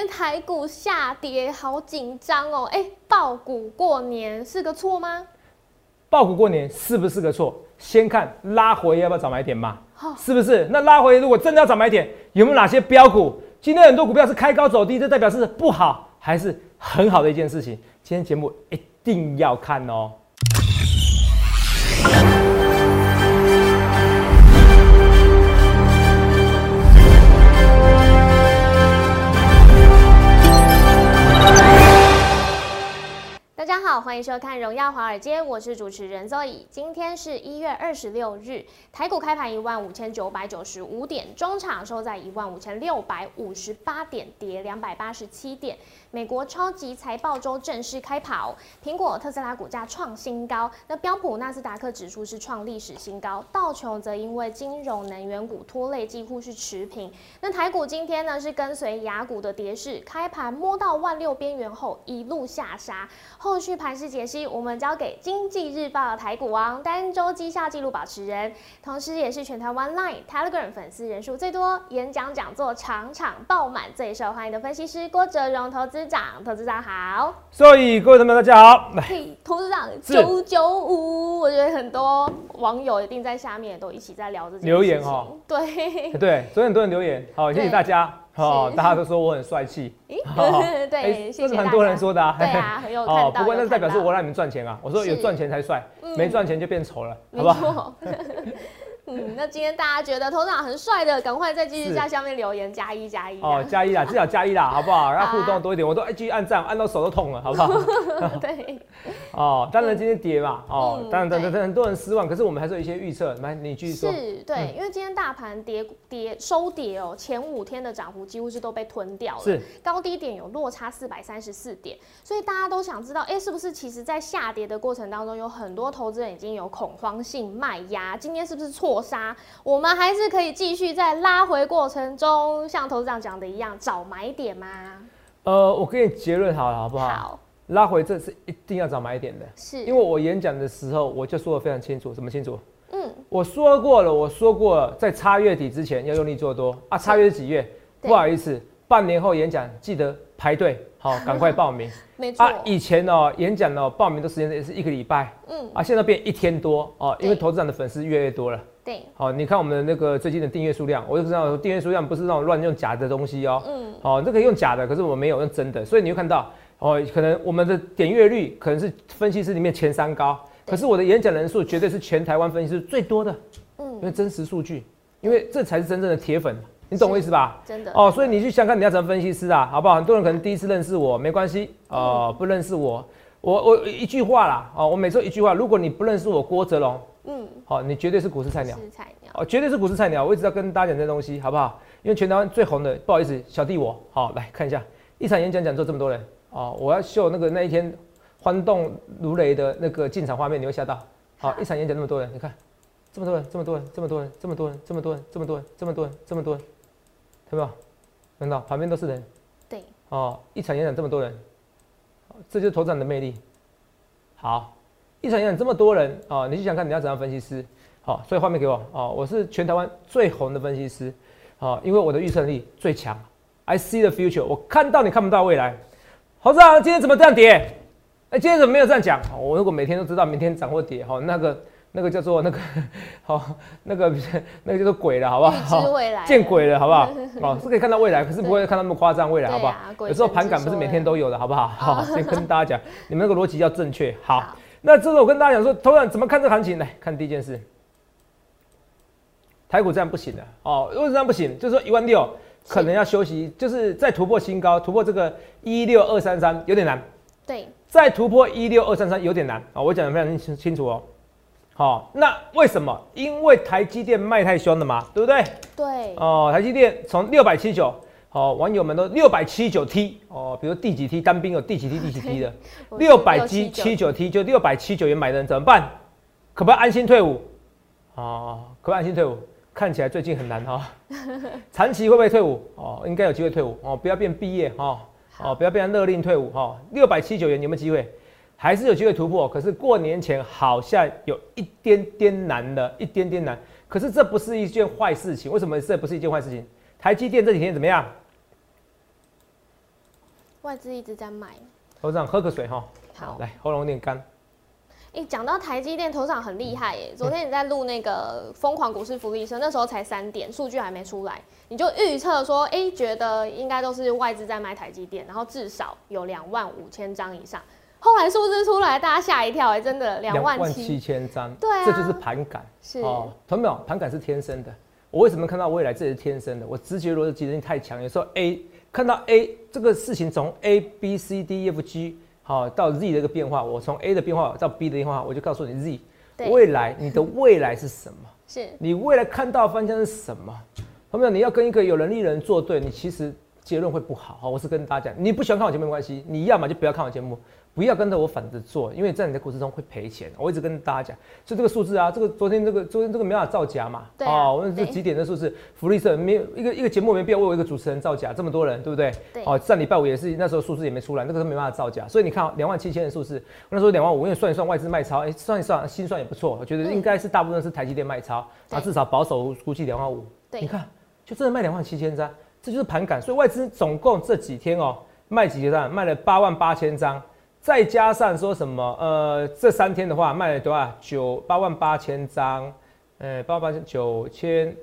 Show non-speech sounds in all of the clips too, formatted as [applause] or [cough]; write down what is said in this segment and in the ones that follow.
天台股下跌，好紧张哦！哎，爆股过年是个错吗？爆股过年是不是个错？先看拉回要不要找买点嘛？是不是？那拉回如果真的要找买点，有没有哪些标股？今天很多股票是开高走低，这代表是不好还是很好的一件事情？今天节目一定要看哦。好，欢迎收看《荣耀华尔街》，我是主持人 Zoe。今天是一月二十六日，台股开盘一万五千九百九十五点，中场收在一万五千六百五十八点，跌两百八十七点。美国超级财报周正式开跑，苹果、特斯拉股价创新高，那标普、纳斯达克指数是创历史新高，道琼则因为金融、能源股拖累，几乎是持平。那台股今天呢是跟随雅股的跌势，开盘摸到万六边缘后一路下杀。后续盘势解析，我们交给经济日报台股王、单周绩效记录保持人，同时也是全台湾 Line、Telegram 粉丝人数最多、演讲讲座场场爆满、最受欢迎的分析师郭哲荣投资。资长，投资长好，所以各位同学大家好，来，投资长九九五，我觉得很多网友一定在下面都一起在聊这留言哦，对。对，昨天很多人留言，好，谢谢大家，好，大家都说我很帅气，[laughs] [laughs] 对，这是很多人说的，对啊，[laughs] 很有看不过那是代表是我让你们赚钱啊，我说有赚钱才帅，没赚钱就变丑了，好不好？嗯，那今天大家觉得头长很帅的，赶快再继续在下面留言加一加一哦，加一啦，[laughs] 至少加一啦，好不好？让互动多一点，我都继续按赞，按到手都痛了，好不好？[laughs] 对。哦，当然今天跌嘛，哦，当然等等很多人失望，可是我们还是有一些预测，来你继续说。是，对，因为今天大盘跌跌收跌哦，前五天的涨幅几乎是都被吞掉了，是高低点有落差四百三十四点，所以大家都想知道，哎，是不是其实在下跌的过程当中，有很多投资人已经有恐慌性卖压，今天是不是错杀？我们还是可以继续在拉回过程中，像投资长讲的一样，找买点吗？呃，我给你结论好了，好不好？好。拉回这是一定要找买点的，是因为我演讲的时候我就说的非常清楚，什么清楚？嗯，我说过了，我说过了，在差月底之前要用力做多啊。差月是几月？不好意思，半年后演讲记得排队，好，赶快报名。[laughs] 没错啊，以前哦演讲哦报名的时间也是一个礼拜，嗯啊，现在变一天多哦，因为投资长的粉丝越来越多了。对，好，你看我们的那个最近的订阅数量，我就知道订阅数量不是那种乱用假的东西哦。嗯，好，这个用假的，可是我没有用真的，所以你会看到。哦，可能我们的点阅率可能是分析师里面前三高，可是我的演讲人数绝对是全台湾分析师最多的，嗯，因为真实数据，因为这才是真正的铁粉，你懂我意思吧？真的哦，所以你去想看你要怎么分析师啊，好不好？很多人可能第一次认识我，没关系，哦，不认识我，我我一句话啦，哦，我每次一句话，如果你不认识我郭泽龙，嗯，好，你绝对是股市菜鸟，菜鸟，哦，绝对是股市菜鸟，我一直要跟大家讲这东西，好不好？因为全台湾最红的，不好意思，小弟我，好来看一下，一场演讲讲座这么多人。哦，我要秀那个那一天欢动如雷的那个进场画面，你会吓到。好，一场演讲那么多人，你看，这么多人，这么多人，这么多人，这么多人，这么多人，这么多人，这么多人，这么多人，看到没有？看到旁边都是人。对。哦，一场演讲这么多人，这就是头长的魅力。好，一场演讲这么多人，哦，你去想看你要怎样分析师。好，所以画面给我。哦，我是全台湾最红的分析师。好，因为我的预测力最强。I see the future，我看到你看不到未来。侯志长，今天怎么这样跌？哎，今天怎么没有这样讲？我如果每天都知道明天涨或跌，哈，那个那个叫做那个，好，那个 [laughs] 那个叫做鬼了，好不好？见鬼了，好不好？[laughs] 哦，是可以看到未来，可是不会看那么夸张未来，好不好？有时候盘感不是每天都有的，好不好？好，[laughs] 先跟大家讲，你们那个逻辑要正确。好，那这个我跟大家讲说，头长怎么看这行情？来看第一件事，台股这样不行的哦，为什么这样不行？就是说一万六。可能要休息，就是再突破新高，突破这个一六二三三有点难。对，再突破一六二三三有点难啊！我讲的非常清清楚哦。好，那为什么？因为台积电卖太凶了嘛，对不对？对。哦，台积电从六百七九，好，网友们都六百七十九 T 哦，比如第几 T 单兵有第几 T 第几 T 的，六百七七九 T 就六百七九元买的人怎么办？可不可以安心退伍？哦，可不可以安心退伍？看起来最近很难哈，[laughs] 长期会不会退伍哦？应该有机会退伍哦，不要变毕业哈，哦，不要变成勒令退伍哈。六百七九元有没有机会？还是有机会突破？可是过年前好像有一点点难的，一点点难。可是这不是一件坏事情，为什么这不是一件坏事情？台积电这几天怎么样？外资一直在买。头长喝个水哈。好，来喉咙有点干。哎，讲到台积电，头上很厉害耶。昨天你在录那个疯狂股市福利社，那时候才三点，数据还没出来，你就预测说，哎，觉得应该都是外资在买台积电，然后至少有两万五千张以上。后来数字出来，大家吓一跳，哎，真的两万七千张，对啊，这就是盘感，是哦，同没有？盘感是天生的。我为什么看到未来？这是天生的。我直觉逻辑能力太强，有时候 A 看到 A 这个事情从 A B C D E F G 好到 Z 的一个变化，我从 A 的变化到 B 的变化，我就告诉你 Z 未来你的未来是什么？是你未来看到方向是什么？同没有？你要跟一个有能力的人作对，你其实结论会不好。好，我是跟大家讲，你不喜欢看我节目没关系，你要么就不要看我节目。不要跟着我反着做，因为在你的股市中会赔钱。我一直跟大家讲，就这个数字啊，这个昨天这个昨天这个没办法造假嘛。对啊。哦，我们这几点的数字，福利社没有一个一个节目没必要为我一个主持人造假，这么多人，对不对？对。哦，上礼拜五也是那时候数字也没出来，那个是没办法造假。所以你看两万七千的数字，那时候两万五，因为算一算外资卖超，哎，算一算心算也不错，我觉得应该是大部分是台积电卖超，啊，至少保守估计两万五。对。你看，就真的卖两万七千张，这就是盘感。所以外资总共这几天哦，卖几张？卖了八万八千张。再加上说什么？呃，这三天的话卖了多少？九八万八千张，呃，八万八千九千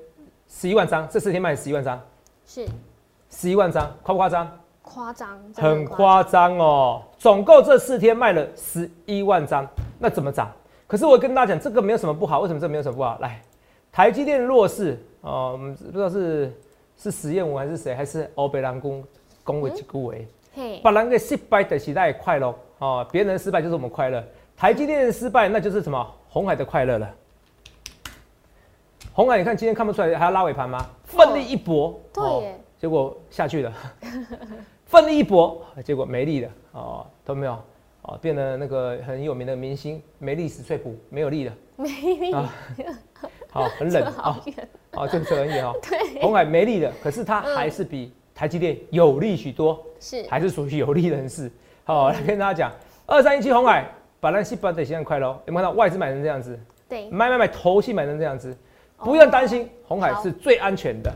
十一万张。这四天卖十一万张，是十一万张，夸不夸张？夸张，很夸张哦。总共这四天卖了十一万张，那怎么涨？可是我跟大家讲，这个没有什么不好。为什么这没有什么不好？来，台积电弱势哦，我们不知道是是实验五还是谁，还是欧北蓝公公维几股维？把人给失败的时代快乐哦，别人失败就是我们快乐。台积电的失败，那就是什么？红海的快乐了。红海，你看今天看不出来还要拉尾盘吗？奋力一搏，对，结果下去了。[laughs] 奋力一搏，结果没力了哦，都没有哦，变得那个很有名的明星没力史翠普没有力了，没力啊，好，很冷 [laughs] 啊，好，这个很远哦。[laughs] 对，红海没力了，可是它还是比。台积电有利许多，是还是属于有利人士？好，来跟大家讲，二三一七红海，把那细胞得先快喽。有没有看到外资买成这样子？对，买买买，投信买成这样子，不用担心，红海是最安全的，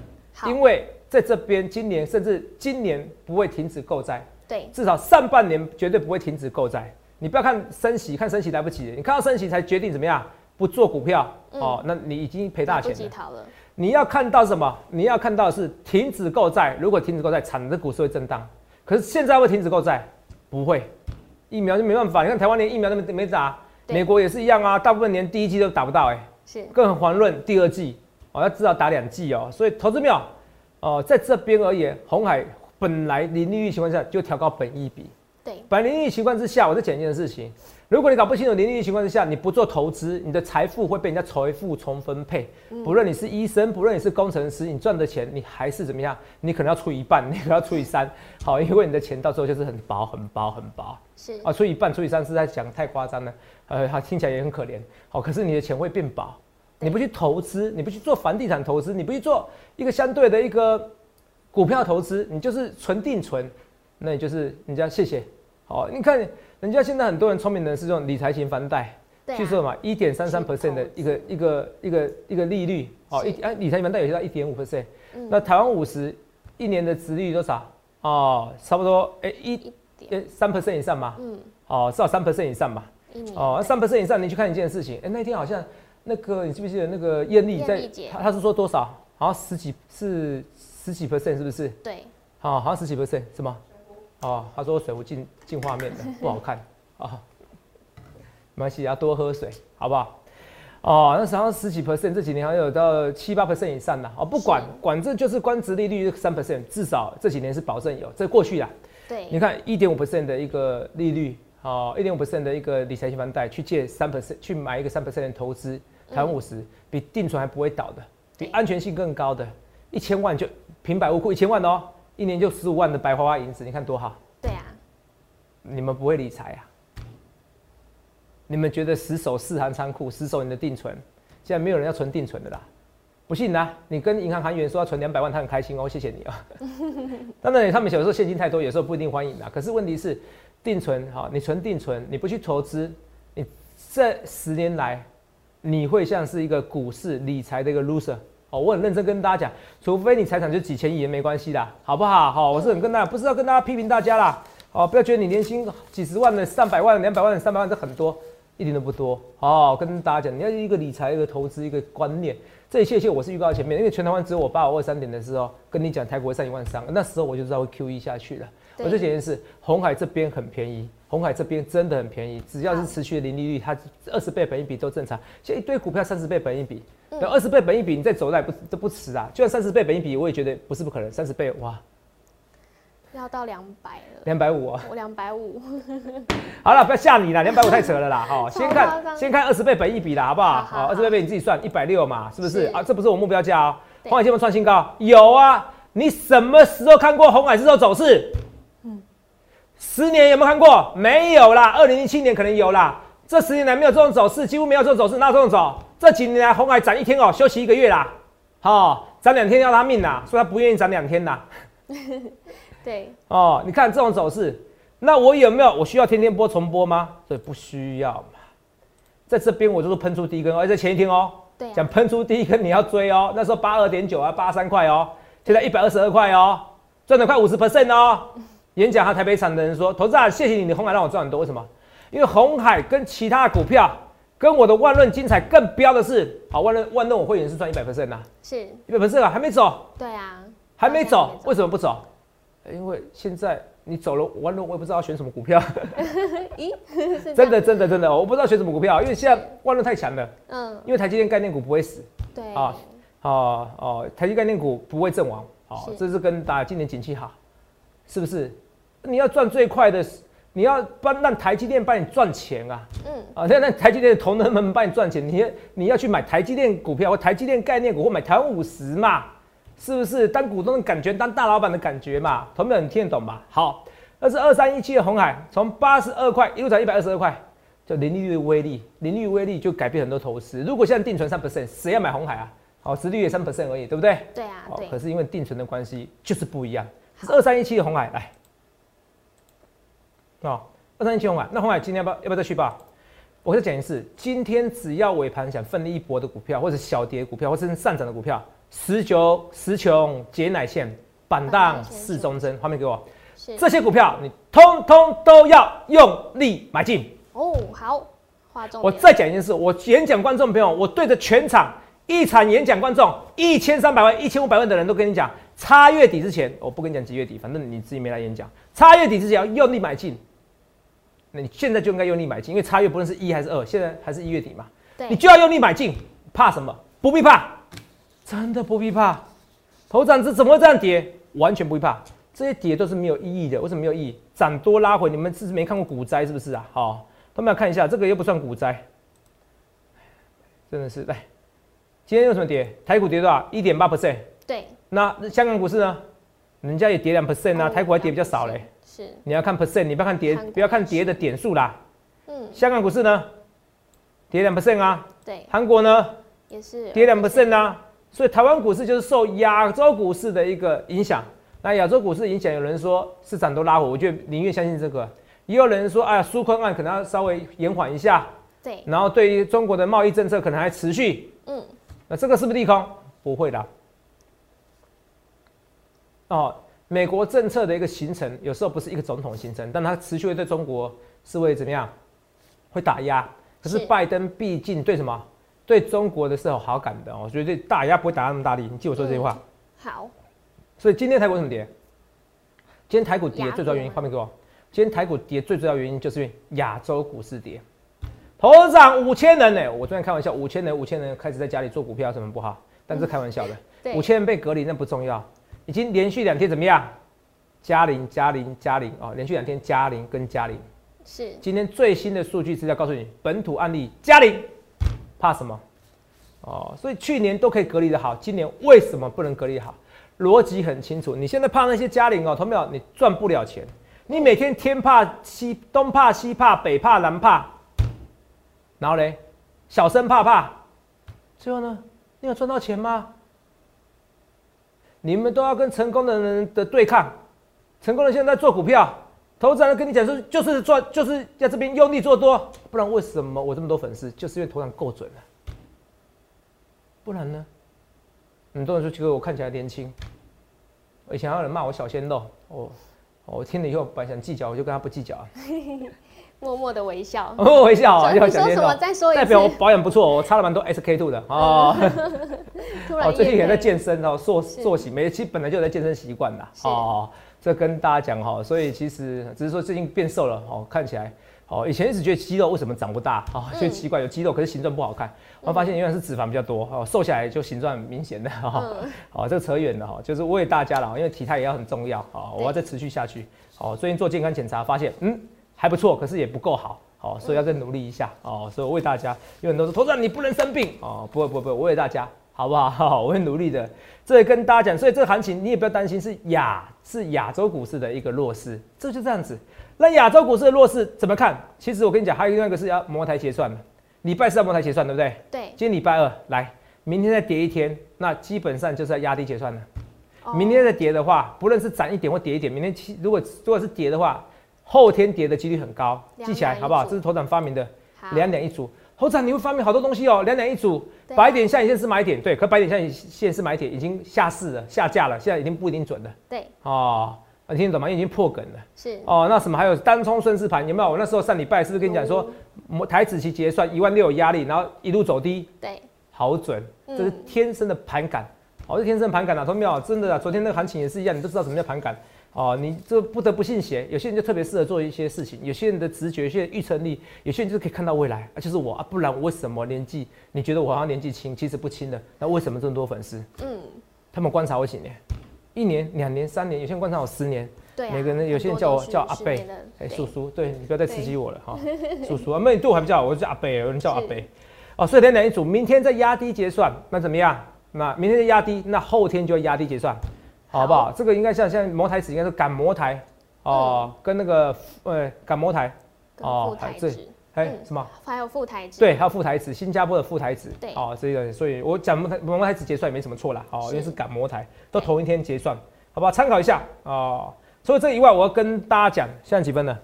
因为在这边今年甚至今年不会停止购债，对，至少上半年绝对不会停止购债。你不要看升息，看升息来不及，你看到升息才决定怎么样不做股票哦，那你已经赔大钱了。你要看到什么？你要看到是停止购债。如果停止购债，产的股市会震荡。可是现在会停止购债？不会，疫苗就没办法。你看台湾连疫苗都没没打，美国也是一样啊。大部分连第一季都打不到，哎，是，更遑论第二季哦，要至少打两季哦。所以投资票哦，在这边而言，红海本来零利率情况下就调高本益比。对，本零利率情况之下，我再讲一件事情。如果你搞不清楚零利率情况之下，你不做投资，你的财富会被人家财富重分配。不论你是医生，不论你是工程师，你赚的钱你还是怎么样？你可能要除一半，[laughs] 你可能要除以三。好，因为你的钱到时候就是很薄、很薄、很薄。是啊，除一半、除以三是在讲太夸张了。呃，好听起来也很可怜。好，可是你的钱会变薄。你不去投资，你不去做房地产投资，你不去做一个相对的一个股票投资，你就是存定存，那也就是人家谢谢。好，你看。人家现在很多人聪明人是用理财型房贷，据说嘛，一点三三 percent 的一个一个一个一个利率，哦，一哎理财型房贷有些到一点五 percent，那台湾五十一年的值率多少？哦，差不多哎一点三 percent 以上嘛，嗯，哦至少三 percent 以上嘛，哦三 percent 以上，你去看一件事情，哎那天好像那个你记不记得那个艳丽在，她她是说多少？好像十几是十几 percent 是不是？对，好好像十几 percent 是吗？哦，他说水壶进进画面的 [laughs] 不好看啊，没关系，要多喝水，好不好？哦，那实际上十几 percent，这几年好像有到七八 percent 以上的哦，不管管这就是官职利率三 percent，至少这几年是保证有，这过去啦。对，你看一点五 percent 的一个利率，哦，一点五 percent 的一个理财型房贷去借三 percent 去买一个三 percent 的投资，台湾五十比定存还不会倒的，比安全性更高的，一千万就平白无故一千万哦。一年就十五万的白花花银子，你看多好。对啊，你们不会理财啊？你们觉得死守四行仓库，死守你的定存？现在没有人要存定存的啦。不信啊，你跟银行行员说要存两百万，他很开心哦，谢谢你啊。[laughs] 当然，他们有时候现金太多，有时候不一定欢迎的。可是问题是，定存哈，你存定存，你不去投资，你这十年来，你会像是一个股市理财的一个 loser。哦，我很认真跟大家讲，除非你财产就几千亿也没关系的，好不好？好，我是很跟大家，不是要跟大家批评大家啦。哦，不要觉得你年薪几十万的、上百万、两百万、三百万这很多，一点都不多。哦，跟大家讲，你要一个理财、一个投资、一个观念，这一切切我是预告前面，因为全台湾只有我八五二三点的时候跟你讲台股会上一万三，那时候我就知道会 Q E 下去了。我这几件事，红海这边很便宜，红海这边真的很便宜，只要是持续的零利率，它二十倍本一比都正常。现在一堆股票三十倍本一比，那二十倍本一比，你再走来不都不迟啊？就算三十倍本一比，我也觉得不是不可能。三十倍哇，要到两百了，两百五啊，我两百五。[laughs] 好了，不要吓你了，两百五太扯了啦。[laughs] 好，先看先看二十倍本一比啦，好不好？好，二十倍倍你自己算，一百六嘛，是不是啊？这不是我目标价哦。红海今天创新高，有啊。你什么时候看过红海这种走势？十年有没有看过？没有啦。二零零七年可能有啦。这十年来没有这种走势，几乎没有这种走势。那这种走？这几年来红海涨一天哦，休息一个月啦。好，涨两天要他命啦，说他不愿意涨两天啦。[laughs] 对。哦，你看这种走势，那我有没有？我需要天天播重播吗？所以不需要嘛。在这边我就是喷出第一根，而且前一天哦，对，讲喷出第一根你要追哦。那时候八二点九啊，八三块哦，现在一百二十二块哦，赚了快五十 percent 哦。演讲和台北场的人说：“投资啊，谢谢你，你红海让我赚很多。为什么？因为红海跟其他的股票，跟我的万润精彩更标的是，好万润万润我会员是赚一百 percent 呐，是一百 percent 啊，还没走。对啊，还没走，为什么不走？因为现在你走了万润，我也不知道要选什么股票。[laughs] 咦，[laughs] 真的真的真的，我不知道选什么股票，因为现在万润太强了。嗯，因为台积电概念股不会死。对啊，哦哦，台积概念股不会阵亡。哦，这是跟大家今年景气好，是不是？你要赚最快的，你要帮让台积电帮你赚钱啊！嗯啊，那那台积电的同仁们帮你赚钱，你你要去买台积电股票或台积电概念股或买台湾五十嘛？是不是当股东的感觉，当大老板的感觉嘛？同们你听得懂吧？好，那是二三一七的红海，从八十二块一路涨一百二十二块，叫零利率的威力，零利率威力就改变很多投资。如果现在定存三 percent，谁要买红海啊？好，殖利率三 percent 而已，对不对？对啊，对。可是因为定存的关系，就是不一样。二三一七的红海来。哦，二三一七红海，那红海今天要不要要不要再续报？我再讲一次，今天只要尾盘想奋力一搏的股票，或者小跌股票，或者是上涨的股票，十九十穷解奶线板荡四中针，画面给我，这些股票你通通都要用力买进。哦，好。我再讲一件事，我演讲观众朋友，我对着全场一场演讲观众一千三百万、一千五百万的人都跟你讲，差月底之前，我不跟你讲几月底，反正你自己没来演讲，差月底之前要用力买进。那你现在就应该用力买进，因为差月不论是一还是二，现在还是一月底嘛，你就要用力买进，怕什么？不必怕，真的不必怕。头涨子怎么会这样跌？完全不会怕，这些跌都是没有意义的。为什么没有意义？涨多拉回，你们是没看过股灾是不是啊？好，他们要看一下，这个又不算股灾，真的是来。今天有什么跌？台股跌多少？一点八 percent。对。那香港股市呢？人家也跌两 percent 啊，台股还跌比较少嘞。是，你要看 percent，你不要看跌，不要看跌的点数啦。嗯，香港股市呢，跌两 percent 啊。对，韩国呢也是跌两 percent 啊。所以台湾股市就是受亚洲股市的一个影响。那亚洲股市影响，有人说市场都拉回，我觉得宁愿相信这个。也有人说，哎呀，纾困案可能要稍微延缓一下。对。然后对于中国的贸易政策可能还持续。嗯。那这个是不是利空？不会的。哦。美国政策的一个形成，有时候不是一个总统形成，但它持续会对中国是会怎么样？会打压。可是拜登毕竟对什么？对中国的是有好感的哦，所以对打压不会打那么大力。你记我说这句话。好。所以今天台股怎么跌？今天台股跌最主要原因，画面给我。今天台股跌最主要原因就是因为亚洲股市跌。头涨五千人呢？我昨天开玩笑，五千人，五千人开始在家里做股票，什么不好？但是开玩笑的，五千人被隔离那不重要。已经连续两天怎么样？加零加零加零啊！连续两天加零跟加零，是今天最新的数据资料告诉你，本土案例加零，怕什么？哦，所以去年都可以隔离的好，今年为什么不能隔离好？逻辑很清楚，你现在怕那些加零哦，同没有？你赚不了钱，你每天天怕西东怕西怕北怕南怕，然后嘞，小生怕怕，最后呢，你有赚到钱吗？你们都要跟成功的人的对抗，成功的现在做股票，投资人跟你讲说就是赚，就是在这边用力做多，不然为什么我这么多粉丝？就是因为投资够准了，不然呢？很多人说觉得我看起来年轻，以前还有人骂我小鲜肉，哦，我听了以后本来想计较，我就跟他不计较，[laughs] 默默的微笑。我 [laughs] 微笑啊，要 [laughs] 你说什么？再说一代表我。保养不错，我擦了蛮多 SK two 的哦。[laughs] 突然我，最近也在健身哦，塑是塑形，每其实本来就有在健身习惯的是哦。这跟大家讲哈，所以其实只是说最近变瘦了哦，看起来哦，以前一直觉得肌肉为什么长不大哦，嗯就奇怪有肌肉，可是形状不好看。我发现原来是脂肪比较多哦，瘦下来就形状明显的哈。嗯好，这个扯远了哈，就是为大家了，因为体态也要很重要啊，我要再持续下去。哦，最近做健康检查发现，嗯，还不错，可是也不够好。哦，所以要再努力一下哦，所以我为大家，有很多说，头上你不能生病哦，不会不会不会，我为大家，好不好？[laughs] 我会努力的。这也跟大家讲，所以这个行情你也不要担心是亚是亚洲股市的一个弱势，这就这样子。那亚洲股市的弱势怎么看？其实我跟你讲，还有另外一个是要摩台结算的，礼拜四要摩台结算，对不对？对，今天礼拜二来，明天再跌一天，那基本上就是要压低结算了。哦明天再跌的话，不论是涨一点或跌一点，明天期如果如果是跌的话，后天跌的几率很高，两记起来好不好？组这是头长发明的好两两一组。头长你会发明好多东西哦，两两一组，白点下影线是买点，对，可白点下影线是买点，已经下市了，下架了，现在已经不一定准了对哦。你听得懂吗？因为已经破梗了是哦。那什么还有单冲顺势盘有没有？我那时候上礼拜是不是跟你讲说，摩台子期结算一万六有压力，然后一路走低，对好准，嗯这是天生的盘感。哦，是天生的盘感啊，同没有？真的啊，昨天那个行情也是一样，你都知道什么叫盘感哦。你这不得不信邪，有些人就特别适合做一些事情，有些人的直觉，有些人预测力，有些人就是可以看到未来，啊，就是我啊，不然我为什么年纪？你觉得我好像年纪轻，其实不轻的，那为什么这么多粉丝？嗯他们观察我几年，一年、两年、三年，有些人观察我十年。对啊，每个人有些人叫我叫阿贝哎，对叔叔，对你不要再刺激我了哈，叔叔啊，那你对我还不叫我，我就叫阿贝，有人叫阿是贝，哦，所以两两一组，明天再压低结算，那怎么样？那明天再压低，那后天就要压低结算，好不好？这个应该像现在摩台子应该是赶摩台。哦，跟那个呃赶摩台，哦副台对指，哎嗯。什么？还有副台指，对，还有副台子，新加坡的副台子，对。哦，这个，所以我讲摩台摩台子结算也没什么错啦，哦，因为是赶摩台，都同一天结算，好不好？参考一下。哦。除了这以外，我要跟大家讲，现在几分呢？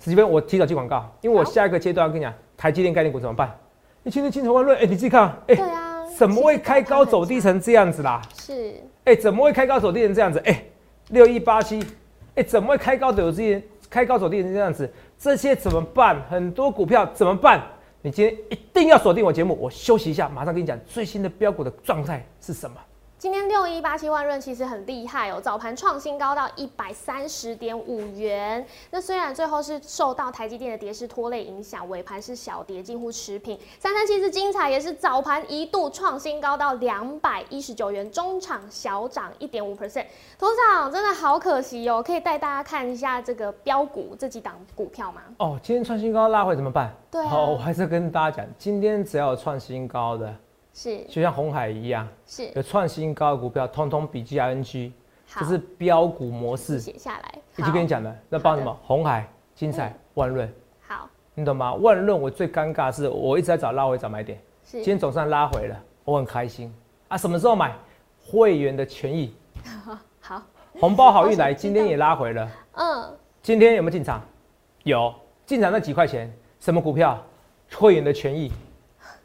十几分，我提早接广告，因为我下一个阶段要跟你讲，台积电概念股怎么办？你今天金筹万论，哎，你自己看啊，哎、对啊，怎么会开高走低成这样子啦？是哎、怎么会开高走低成这样子？哎、六一八七，哎，怎么会开高走低？开高走低成这样子？这些怎么办？很多股票怎么办？你今天一定要锁定我节目，我休息一下，马上跟你讲最新的标股的状态是什么。今天六一八七万润其实很厉害哦，早盘创新高到一百三十点五元。那虽然最后是受到台积电的跌势拖累影响，尾盘是小跌，近乎持平。三三七是精彩，也是早盘一度创新高到两百一十九元，中场小涨一点五 percent。头场真的好可惜哦，可以带大家看一下这个标股这几档股票吗？哦，今天创新高拉回怎么办？对啊好，我还是跟大家讲，今天只要有创新高的，是就像红海一样，是，有创新高的股票，通通笔记 ING，好这是标股模式。写下来。已经跟你讲了，那包什么？红海、金彩、万润，好，你懂吗？万润我最尴尬是，我一直在找拉回找买点，是今天总算拉回了，我很开心啊！什么时候买？会员的权益，[laughs] 好，红包好运来，今天也拉回了。嗯，今天有没有进场？有，进场那几块钱，什么股票？会员的权益。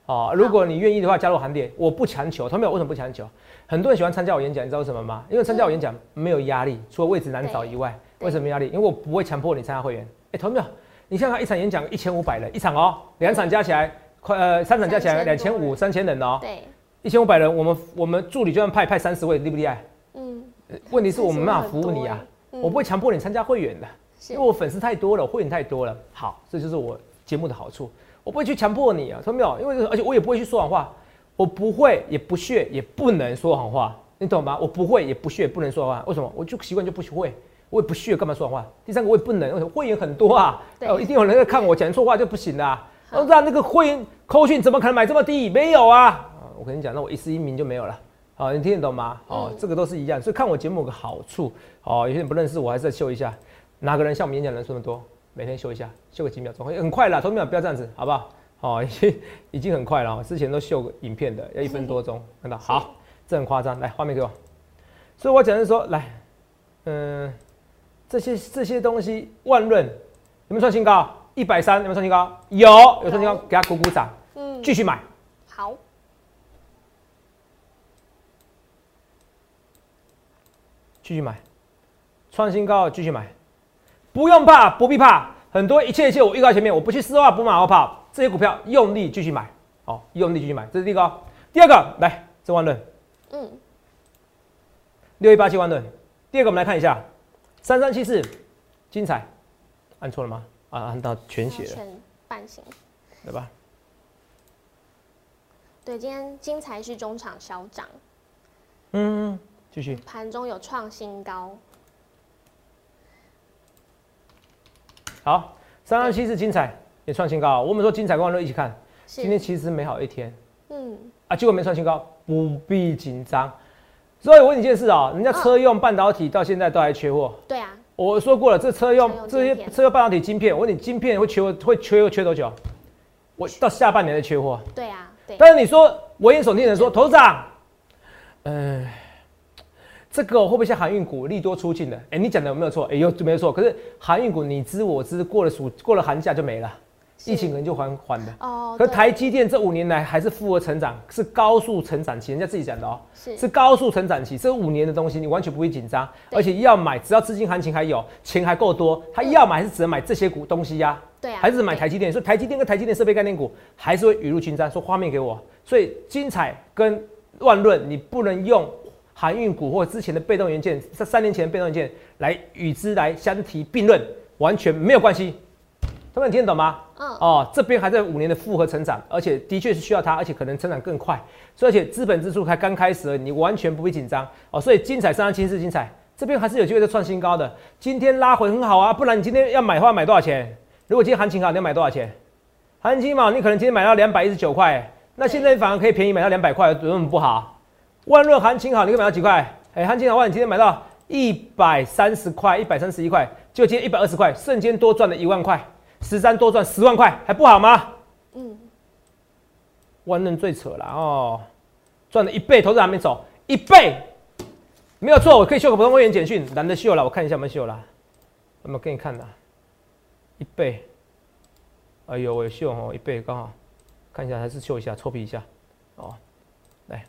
哦，如果你愿意的话，加入行列，我不强求。他们有为什么不强求？很多人喜欢参加我演讲，你知道为什么吗？因为参加我演讲没有压力，除了位置难找以外，对为什么没压力？因为我不会强迫你参加会员。哎，同没有？你看看一场演讲一千五百人一场哦，两场加起来快呃三场加起来两千五三千人哦，对，一千五百人，我们我们助理就算派派三十位，厉不厉害？嗯，呃问题是我们没办法服务你啊，嗯我不会强迫你参加会员的。因为我粉丝太多了，我会员太多了。好，这就是我节目的好处，我不会去强迫你啊，听到没有？因为而且我也不会去说谎话，我不会，也不屑，也不能说谎话，你懂吗？我不会，也不屑，不能说谎话。为什么？我就习惯就不会，我也不屑，干嘛说谎话？第三个我也不能，为什么会员很多啊，对哦，一定有人在看我讲错话就不行啦、啊。那那个会员扣讯怎么可能买这么低？没有啊！啊我跟你讲，那我一时一名就没有了。好，你听得懂吗？哦，嗯这个都是一样，所以看我节目有个好处，哦，有些人不认识我，还是再秀一下。哪个人像我们演讲人数那么多？每天秀一下，秀个几秒钟，会很快了，同学们不要这样子，好不好？哦，[laughs] 已经已经很快了哦，之前都秀个影片的，要一分多钟，看到？好，这很夸张，来画面给我。所以我讲的是说，来，嗯、这些这些东西，万润有没有创新高？一百三有没有创新高？有，有创新高，给他鼓鼓掌，嗯，继续买。好，继续买。创新高继续买，不用怕，不必怕，很多一切一切我预告前面，我不去丝袜，不马后炮，这些股票用力继续买，哦，用力继续买，这是第一个。第二个，来，这万润，嗯，六一八七万润。第二个，我们来看一下，三三七四，精彩，按错了吗？啊，按到全写了，全半形，对吧？对，今天精彩是中场小涨，嗯，继续，盘中有创新高。好，三三七是精彩也创新高，我们说精彩跟万润一起看，今天其实美好一天，嗯，啊，结果没创新高，不必紧张。所以我问你一件事啊，人家车用半导体到现在都还缺货。对啊，我说过了，这车用这些车用半导体晶片，我问你，晶片会缺会缺缺多久？我到下半年才缺货。对啊，对。但是你说我言耸听人说，投资长，呃，这个会不会像航运股利多出尽的？哎，你讲的有没有错？哎，有没有错？可是航运股你知我知，过了暑过了寒假就没了。疫情可能就缓缓的哦，可台积电这五年来还是复合成长，是高速成长期，人家自己讲的哦，是是高速成长期，这五年的东西你完全不会紧张，而且要买只要资金行情还有钱还够多，他要买还是只能买这些股东西呀？对啊，还是买台积电，所以台积电跟台积电设备概念股还是会雨露均沾。说画面给我，所以精彩跟乱论你不能用航运股或之前的被动元件，这三年前的被动元件来与之来相提并论，完全没有关系。他们听得懂吗？嗯哦，这边还在五年的复合成长，而且的确是需要它，而且可能成长更快。所以而且资本支出才刚开始，你完全不必紧张哦。所以精彩三三七四精彩，这边还是有机会再创新高的。今天拉回很好啊，不然你今天要买的话买多少钱？如果今天行情好，你要买多少钱？行情嘛，你可能今天买到两百一十九块，那现在反而可以便宜买到两百块，有什么不好？万润行情好，你可以买到几块？哎，行情好，你今天买到一百三十块，一百三十一块，就今天一百二十块，瞬间多赚了一万块。十三多赚十万块还不好吗？嗯，万润最扯了哦，赚了一倍，投资还没走一倍，没有错，我可以秀个普通会员简讯，懒得秀了，我看一下有没有秀了，有没有给你看的？一倍，哎呦，我秀哦，一倍刚好，看一下还是秀一下，臭皮一下，哦，来，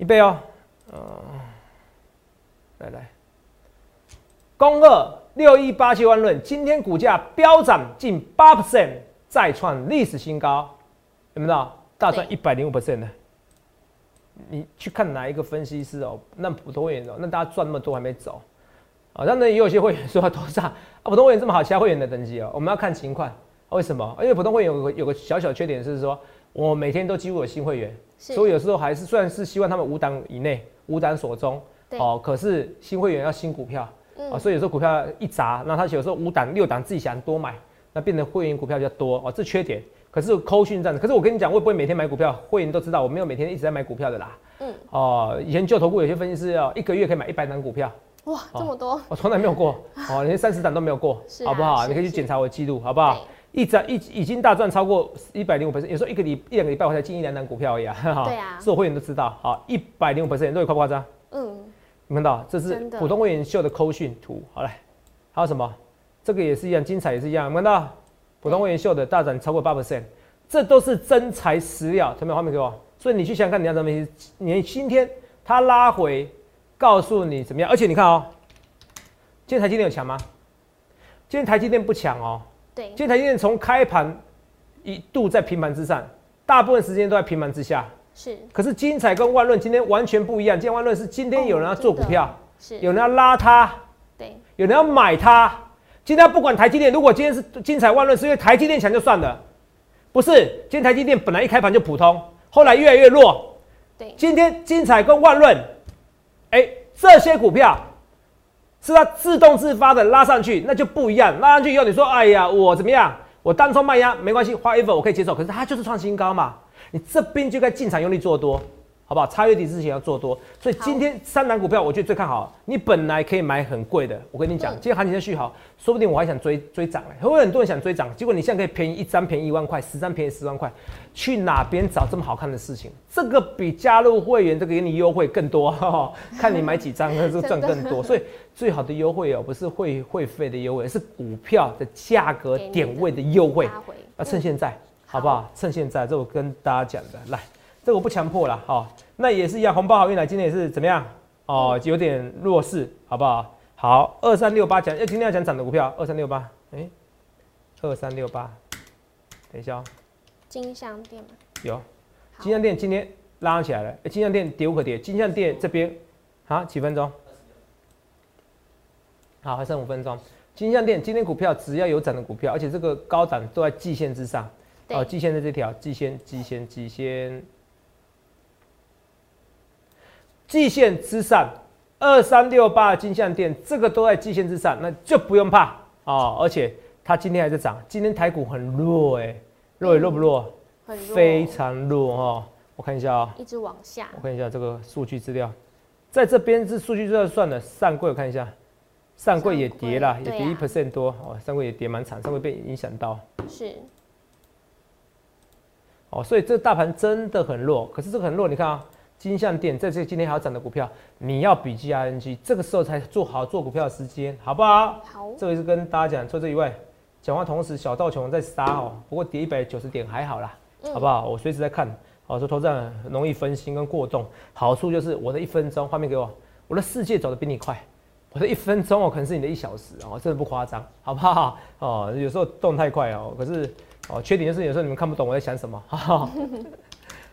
一倍哦，嗯，来来。公二六一八七万论，今天股价飙涨近八 percent，再创历史新高，有没有？大赚一百零五 percent 呢。你去看哪一个分析师哦？那普通会员哦，那大家赚那么多还没走啊？当然也有些会员说多少啊？普通会员这么好，其他会员的等级哦，我们要看情况。为什么？因为普通会员有个有个小小缺点是说，我每天都几乎有新会员，所以有时候还是虽然是希望他们五档以内，五档所中。哦，可是新会员要新股票。啊，所以有时候股票一砸，那他有时候五档六档自己想多买，那变成会员股票比较多哦，这缺点。可是扣讯这样子，可是我跟你讲，会不会每天买股票？会员都知道，我没有每天一直在买股票的啦。嗯。哦，以前旧投顾有些分析师要一个月可以买一百档股票。哇，这么多！我从来没有过，哦，连三十档都没有过，[laughs] 好不好？你可以去检查我的记录，好不好？一涨一已经大赚超过一百零五 percent，有时候一个礼一两个礼拜我才进一两单股票而已啊。[laughs] 对啊。是我会员都知道，好，一百零五 percent，都有夸不夸张？嗯。看到，这是普通会员秀的扣讯图。好嘞，还有什么？这个也是一样，精彩也是一样。看到普通会员秀的大涨超过八 percent，这都是真材实料。有没有画面给我？所以你去想想看，你要怎么？你今天它拉回，告诉你怎么样？而且你看哦，今天台积电有强吗？今天台积电不强哦。对。今天台积电从开盘一度在平盘之上，大部分时间都在平盘之下。是，可是精彩跟万润今天完全不一样。今天万润是今天有人要做股票，是有人要拉它，对，有人要买它。今天不管台积电，如果今天是精彩万润，是因为台积电强就算了，不是？今天台积电本来一开盘就普通，后来越来越弱。对，今天精彩跟万润，哎，这些股票是它自动自发的拉上去，那就不一样。拉上去以后，你说，哎呀，我怎么样？我单冲卖压没关系，花一分我可以接受。可是它就是创新高嘛。你这边就该进场用力做多，好不好？差月底之前要做多，所以今天三档股票我觉得最看好。你本来可以买很贵的，我跟你讲，今天行情在续好，说不定我还想追追涨嘞。会不会很多人想追涨？结果你现在可以便宜一张便宜一万块，十张便宜十万块，去哪边找这么好看的事情？这个比加入会员这个给你优惠更多，[laughs] 看你买几张 [laughs] 那就赚更多。所以最好的优惠哦，不是会会费的优惠，是股票的价格点位的优惠，要趁现在。好不好？趁现在，这我跟大家讲的，来，这个我不强迫了，好，那也是一样，红包好运来，今天也是怎么样？哦，有点弱势，好不好？好，二三六八讲，要今天要讲涨的股票，二三六八，哎，二三六八，等一下哦，金项店吗？有，金项店今天拉起来了，哎金项店跌无可跌，金项店这边，好几分钟？好，还剩五分钟。金项店今天股票只要有涨的股票，而且这个高涨都在季线之上，哦，季线在这条，季线，季线，季线，季线之上，二三六八金项店，这个都在季线之上，那就不用怕哦。而且它今天还在涨，今天台股很弱哎、弱也弱不弱？很弱，非常弱哦。我看一下啊、一直往下，我看一下这个数据资料，在这边是数据资料算了，上柜我看一下，上柜也跌了，也跌一 percent 多哦，上柜也跌蛮惨，上柜被影响到是哦，所以这个大盘真的很弱。可是这个很弱，你看啊，金像店在这今天还要涨的股票，你要比 GRNG，这个时候才做好做股票的时间，好不好？好，这个是跟大家讲，除了这以外，讲话同时小道琼在杀哦，不过跌一百九十点还好啦，嗯好不好？我随时在看，哦，说投资人很容易分心跟过动，好处就是我的一分钟，画面给我，我的世界走得比你快，我的一分钟哦，可能是你的一小时哦，真的不夸张，好不好？哦，有时候动太快哦，可是哦，缺点就是有时候你们看不懂我在想什么，哈哈。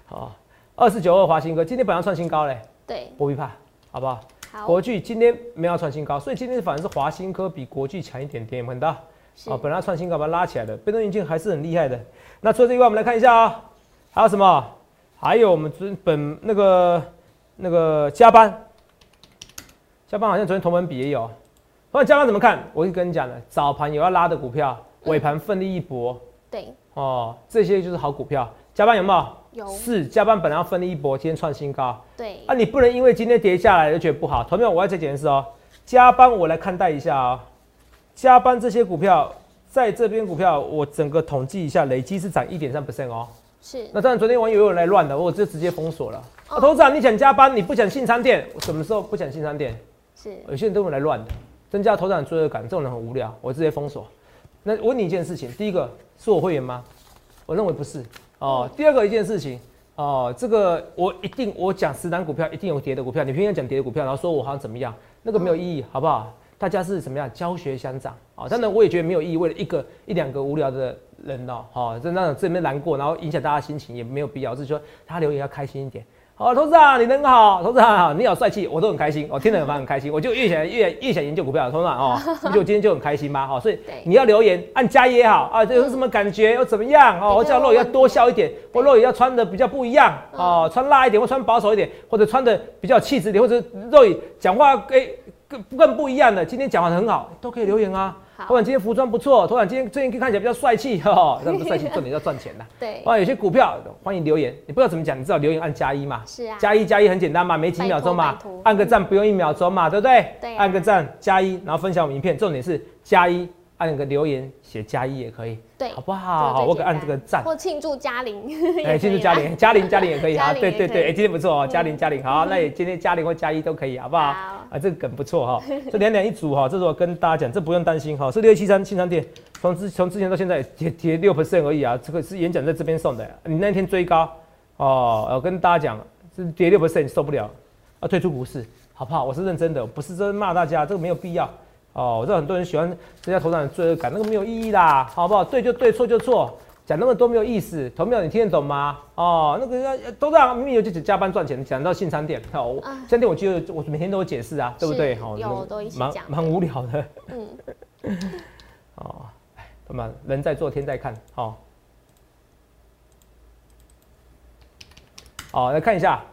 好，[laughs] 二四九二华新科今天本来要创新高嘞，对，不必怕，好不好？好，国巨今天没有要创新高，所以今天反而是华新科比国巨强一点点，有没有看到？是哦，本来要创新高把它拉起来的，被动元件还是很厉害的。那除了这以外，我们来看一下啊、还有什么？还有我们昨本那个那个加班，加班好像昨天同门比也有。那加班怎么看？我就跟你讲了，早盘有要拉的股票，尾盘奋力一搏对，哦，这些就是好股票。加班有没有？有，是加班本来要奋力一搏，今天创新高。对，啊，你不能因为今天跌下来就觉得不好。同样，我要再解释哦，加班我来看待一下哦，加班这些股票在这边股票，我整个统计一下，累积是涨一点三 percent 哦。是那当然，昨天网友有人来乱的，我就直接封锁了。哦啊，董事长，你想加班，你不想进餐店，我什么时候不想进餐店？是，有些人都会来乱的，增加头长罪恶感，这种人很无聊，我直接封锁。那我问你一件事情，第一个是我会员吗？我认为不是哦。第二个一件事情哦，这个我一定我讲十单股票一定有跌的股票，你偏偏讲跌的股票，然后说我好像怎么样，那个没有意义，好不好？大家是怎么样教学相长啊？当然我也觉得没有意义，为了一个一两个无聊的人哦，好，这那种这边难过，然后影响大家心情也没有必要，就是说他留言要开心一点。好，董事长你人好，董事长好，你好帅气，我都很开心，我听得很蛮很开心，我就越想越越想研究股票，董事长哦，[laughs] 不就今天就很开心吗？好，所以你要留言按加一也好啊，这有什么感觉又怎么样哦？我叫肉也要多笑一点，或肉也要穿的比较不一样哦，穿辣一点或穿保守一点，或者穿的比较有气质一点，或者肉也讲话诶更更不一样的，今天讲话很好，都可以留言啊。好头长今天服装不错，头长今天最近看起来比较帅气，哈哈，[laughs] 那不是帅气，重点要赚钱呐。对，哇，有些股票欢迎留言，你不知道怎么讲，你知道留言按加一嘛？是啊，加一加一很简单嘛，没几秒钟嘛按个赞不用一秒钟嘛，对不对？对啊按个赞加一，然后分享我们影片，重点是加一，按个留言写加一也可以，对，好不好？我给按这个赞。或庆祝嘉玲，[laughs] 哎，庆祝嘉玲，嘉玲嘉玲也可以 [laughs] 啊，对对对，哎，今天不错哦，嗯嘉玲嘉玲，好，[laughs] 那也今天嘉玲或嘉一都可以，好不好？好啊，这个梗不错哈，这两两一组哈，这是我跟大家讲，这不用担心哈，是六七三庆昌店，从之从之前到现在跌跌六 percent 而已啊，这个是演讲在这边送的，你那天追高哦，我跟大家讲，是跌六 percent 受不了，啊，退出股市，好不好？我是认真的，不是真骂大家，这个没有必要哦，我知道很多人喜欢增加头上的罪恶感，那个没有意义啦，好不好？对就对，错就错。讲那么多没有意思，投票你听得懂吗？哦，那个要都让明明有就只加班赚钱，讲到信昌店，哦，我啊信昌店我记得我每天都有解释啊，对不对？是好有都一起蛮讲蛮无聊的嗯，[laughs] 哦。哎，他妈人在做天在看，哦。好，来看一下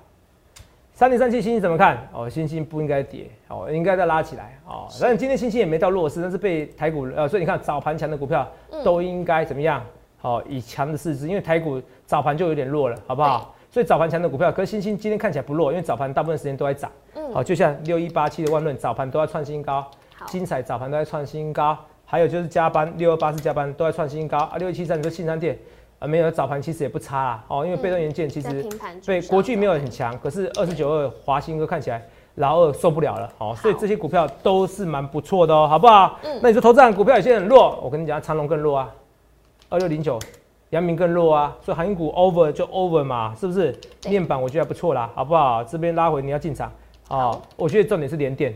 三零三七星星怎么看？哦，星星不应该跌，哦，应该再拉起来，哦。但是今天星星也没到弱势，但是被台股呃，所以你看早盘强的股票嗯都应该怎么样？好、以强的势势，因为台股早盘就有点弱了，好不好？所以早盘强的股票，可是星星今天看起来不弱，因为早盘大部分时间都在涨。嗯好、就像六一八七的万润，早盘都在创新高，好，精彩早盘都在创新高，还有就是加班六二八四加班都在创新高啊，六一七三你说信商店啊没有早盘其实也不差啦，哦，因为被动元件其在实对国巨没有很强，可是二十九二华兴哥看起来老二受不了了，哦、所以这些股票都是蛮不错的哦，好不好？嗯那你说投资人股票有些很弱，我跟你讲，长隆更弱啊，二六零九阳明更弱啊，所以航运股 over 就 over 嘛，是不是？面板我觉得还不错啦，好不好？这边拉回你要进场啊，我觉得重点是连电，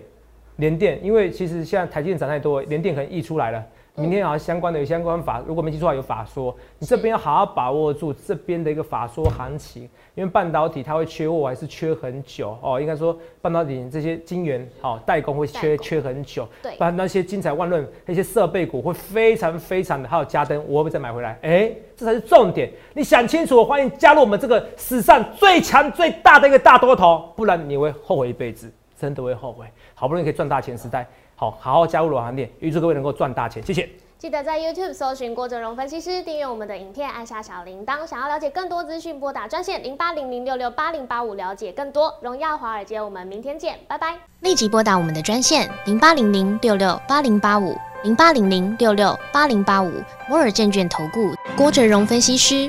连电，因为其实现在台积电涨太多，连电可能溢出来了。明天好像相关的有相关法，如果没记错话有法说，你这边要好好把握住这边的一个法说行情，因为半导体它会缺货还是缺很久哦，应该说半导体这些晶圆哦代工会缺缺很久，对，不然那些精彩万论那些设备股会非常非常的，还有加灯我会不会再买回来？哎，这才是重点，你想清楚，欢迎加入我们这个史上最强最大的一个大多头，不然你会后悔一辈子，真的会后悔。好不容易可以赚大钱时代。好，好好加入罗行店，预祝各位能够赚大钱，谢谢。记得在 YouTube 搜寻郭哲荣分析师，订阅我们的影片，按下小铃铛。想要了解更多资讯，拨打专线零八零零六六八零八五，了解更多。荣耀华尔街，我们明天见，拜拜。立即拨打我们的专线零八零零六六八零八五零八零零六六八零八五摩尔证券投顾郭哲荣分析师。